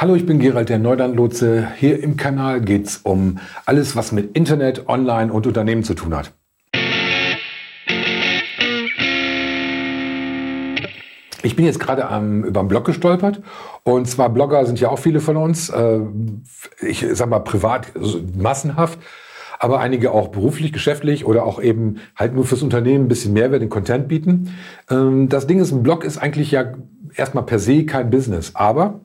Hallo, ich bin Gerald der Neulandlotse. Hier im Kanal geht es um alles, was mit Internet, Online und Unternehmen zu tun hat. Ich bin jetzt gerade über einen Blog gestolpert. Und zwar Blogger sind ja auch viele von uns. Äh, ich sag mal privat, massenhaft. Aber einige auch beruflich, geschäftlich oder auch eben halt nur fürs Unternehmen ein bisschen Mehrwert, den Content bieten. Ähm, das Ding ist, ein Blog ist eigentlich ja erstmal per se kein Business. Aber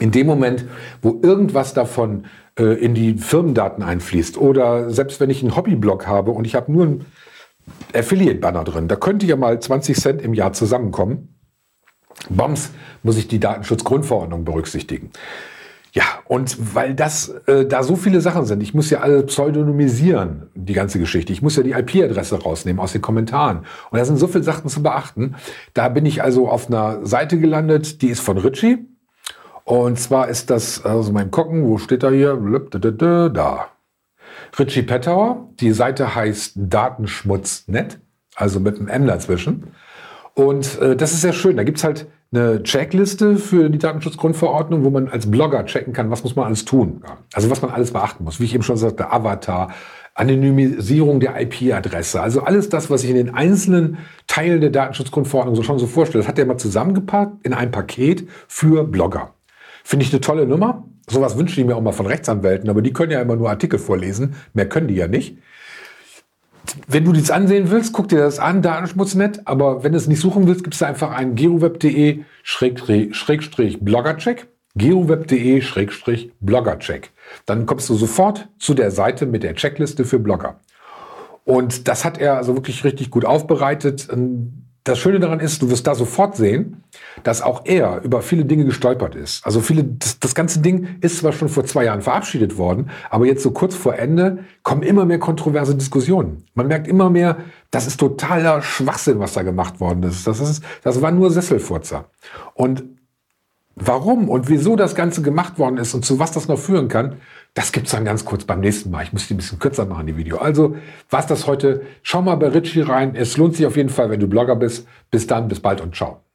in dem Moment, wo irgendwas davon äh, in die Firmendaten einfließt oder selbst wenn ich einen Hobbyblog habe und ich habe nur einen Affiliate-Banner drin, da könnte ja mal 20 Cent im Jahr zusammenkommen. Bombs muss ich die Datenschutzgrundverordnung berücksichtigen. Ja, und weil das äh, da so viele Sachen sind, ich muss ja alle pseudonymisieren, die ganze Geschichte. Ich muss ja die IP-Adresse rausnehmen aus den Kommentaren. Und da sind so viele Sachen zu beachten. Da bin ich also auf einer Seite gelandet, die ist von Ritchie. Und zwar ist das, also mein Gucken, wo steht er hier? Da. Richie Pettauer. Die Seite heißt Datenschmutz.net, also mit einem M dazwischen. Und äh, das ist sehr schön. Da gibt's halt eine Checkliste für die Datenschutzgrundverordnung, wo man als Blogger checken kann, was muss man alles tun. Also was man alles beachten muss. Wie ich eben schon sagte, Avatar, Anonymisierung der IP-Adresse. Also alles das, was ich in den einzelnen Teilen der Datenschutzgrundverordnung so schon so vorstelle, das hat er mal zusammengepackt in ein Paket für Blogger. Finde ich eine tolle Nummer. Sowas wünsche ich mir auch mal von Rechtsanwälten, aber die können ja immer nur Artikel vorlesen. Mehr können die ja nicht. Wenn du das ansehen willst, guck dir das an, Datenschmutznet. Aber wenn du es nicht suchen willst, gibst du einfach einen geroweb.de Bloggercheck. geroweb.de Bloggercheck. Dann kommst du sofort zu der Seite mit der Checkliste für Blogger. Und das hat er also wirklich richtig gut aufbereitet. Das Schöne daran ist, du wirst da sofort sehen, dass auch er über viele Dinge gestolpert ist. Also viele, das, das, ganze Ding ist zwar schon vor zwei Jahren verabschiedet worden, aber jetzt so kurz vor Ende kommen immer mehr kontroverse Diskussionen. Man merkt immer mehr, das ist totaler Schwachsinn, was da gemacht worden ist. Das ist, das war nur Sesselfurzer. Und warum und wieso das Ganze gemacht worden ist und zu was das noch führen kann, das gibt's dann ganz kurz beim nächsten Mal. Ich muss die ein bisschen kürzer machen, die Video. Also, was das heute? Schau mal bei Richie rein. Es lohnt sich auf jeden Fall, wenn du Blogger bist. Bis dann, bis bald und ciao.